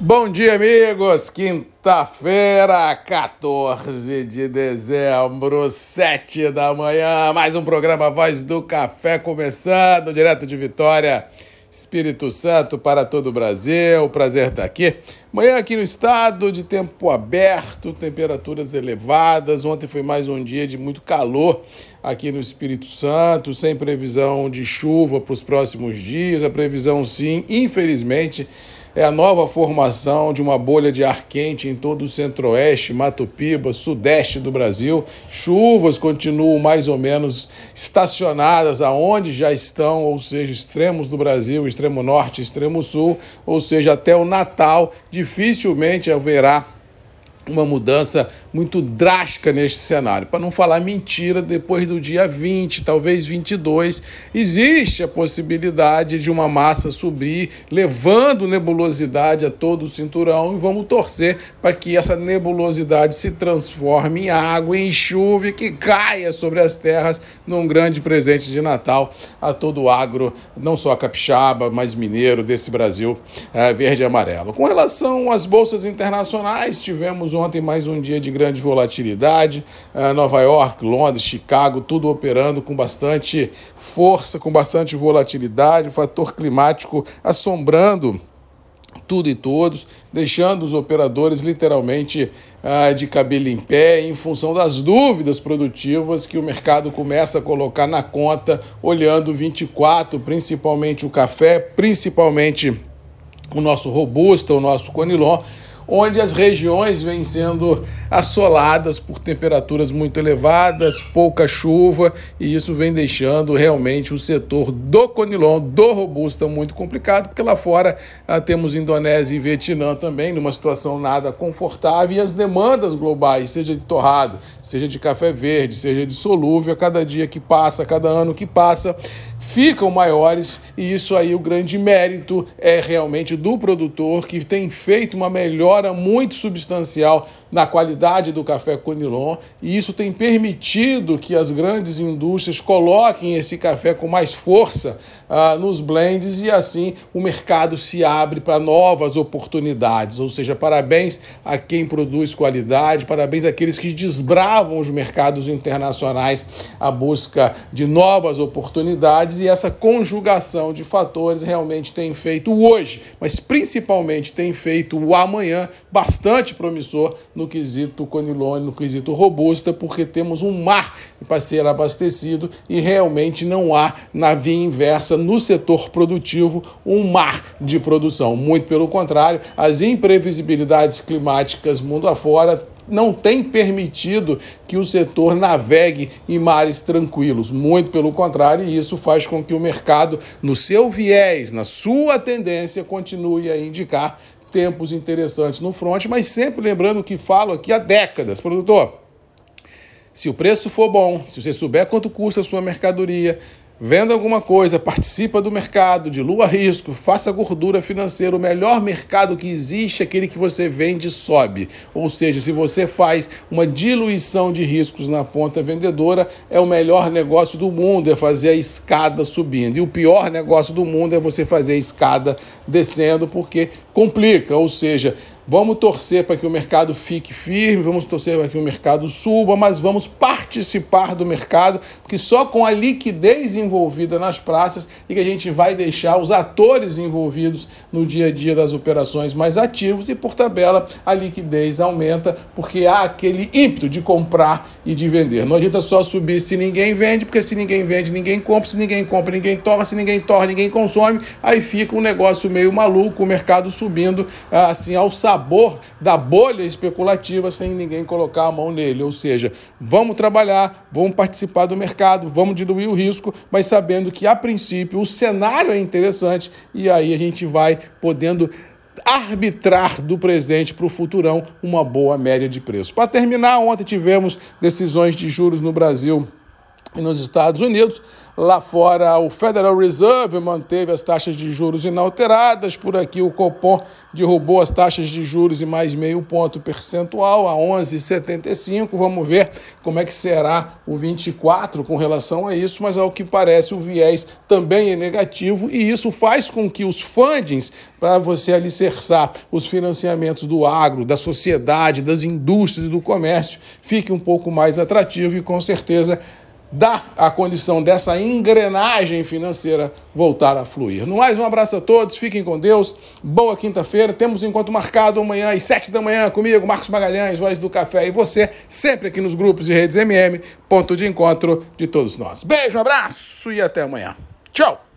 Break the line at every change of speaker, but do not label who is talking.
Bom dia, amigos! Quinta-feira, 14 de dezembro, 7 da manhã. Mais um programa Voz do Café começando, direto de Vitória, Espírito Santo para todo o Brasil. Prazer estar aqui. Manhã aqui no estado, de tempo aberto, temperaturas elevadas. Ontem foi mais um dia de muito calor aqui no Espírito Santo, sem previsão de chuva para os próximos dias. A previsão, sim, infelizmente é a nova formação de uma bolha de ar quente em todo o centro-oeste, Mato Piba, sudeste do Brasil. Chuvas continuam mais ou menos estacionadas aonde já estão, ou seja, extremos do Brasil, extremo norte, extremo sul, ou seja, até o Natal, dificilmente haverá uma mudança muito drástica neste cenário. Para não falar mentira, depois do dia 20, talvez 22, existe a possibilidade de uma massa subir, levando nebulosidade a todo o cinturão e vamos torcer para que essa nebulosidade se transforme em água, em chuva que caia sobre as terras num grande presente de Natal a todo o agro, não só capixaba, mas mineiro desse Brasil é, verde e amarelo. Com relação às bolsas internacionais, tivemos ontem mais um dia de grande volatilidade. Uh, Nova York, Londres, Chicago, tudo operando com bastante força, com bastante volatilidade, o fator climático assombrando tudo e todos, deixando os operadores literalmente ah, de cabelo em pé em função das dúvidas produtivas que o mercado começa a colocar na conta, olhando 24, principalmente o café, principalmente o nosso robusta, o nosso conilon, onde as regiões vêm sendo assoladas por temperaturas muito elevadas, pouca chuva, e isso vem deixando realmente o setor do conilon, do robusta, muito complicado, porque lá fora ah, temos Indonésia e Vietnã também numa situação nada confortável, e as demandas globais, seja de torrado, seja de café verde, seja de solúvel, a cada dia que passa, a cada ano que passa, ficam maiores e isso aí o grande mérito é realmente do produtor que tem feito uma melhora muito substancial na qualidade do café Conilon e isso tem permitido que as grandes indústrias coloquem esse café com mais força uh, nos blends e assim o mercado se abre para novas oportunidades. Ou seja, parabéns a quem produz qualidade, parabéns àqueles que desbravam os mercados internacionais à busca de novas oportunidades e essa conjugação de fatores realmente tem feito hoje, mas principalmente tem feito o amanhã bastante promissor no quesito conilone, no quesito robusta, porque temos um mar para ser abastecido e realmente não há na via inversa no setor produtivo um mar de produção. Muito pelo contrário, as imprevisibilidades climáticas mundo afora não tem permitido que o setor navegue em mares tranquilos. Muito pelo contrário, isso faz com que o mercado, no seu viés, na sua tendência, continue a indicar tempos interessantes no front, mas sempre lembrando que falo aqui há décadas, produtor. Se o preço for bom, se você souber quanto custa a sua mercadoria, Venda alguma coisa, participa do mercado, dilua risco, faça gordura financeira. O melhor mercado que existe é aquele que você vende sobe. Ou seja, se você faz uma diluição de riscos na ponta vendedora, é o melhor negócio do mundo, é fazer a escada subindo. E o pior negócio do mundo é você fazer a escada descendo, porque complica. Ou seja, Vamos torcer para que o mercado fique firme, vamos torcer para que o mercado suba, mas vamos participar do mercado, porque só com a liquidez envolvida nas praças e que a gente vai deixar os atores envolvidos no dia a dia das operações mais ativos e por tabela a liquidez aumenta, porque há aquele ímpeto de comprar e de vender. Não adianta só subir se ninguém vende, porque se ninguém vende, ninguém compra, se ninguém compra, ninguém torna, se ninguém torna, ninguém consome, aí fica um negócio meio maluco, o mercado subindo assim ao sabor sabor da bolha especulativa sem ninguém colocar a mão nele. Ou seja, vamos trabalhar, vamos participar do mercado, vamos diluir o risco, mas sabendo que, a princípio, o cenário é interessante e aí a gente vai podendo arbitrar do presente para o futurão uma boa média de preço. Para terminar, ontem tivemos decisões de juros no Brasil nos Estados Unidos, Lá fora, o Federal Reserve manteve as taxas de juros inalteradas. Por aqui, o Copom derrubou as taxas de juros em mais meio ponto percentual a 11,75. Vamos ver como é que será o 24 com relação a isso, mas ao que parece o viés também é negativo e isso faz com que os fundings para você alicerçar os financiamentos do agro, da sociedade, das indústrias e do comércio fique um pouco mais atrativo e com certeza dá a condição dessa engrenagem financeira voltar a fluir. No mais, um abraço a todos, fiquem com Deus, boa quinta-feira, temos um encontro marcado amanhã às sete da manhã comigo, Marcos Magalhães, Voz do Café e você, sempre aqui nos grupos e redes MM, ponto de encontro de todos nós. Beijo, abraço e até amanhã. Tchau!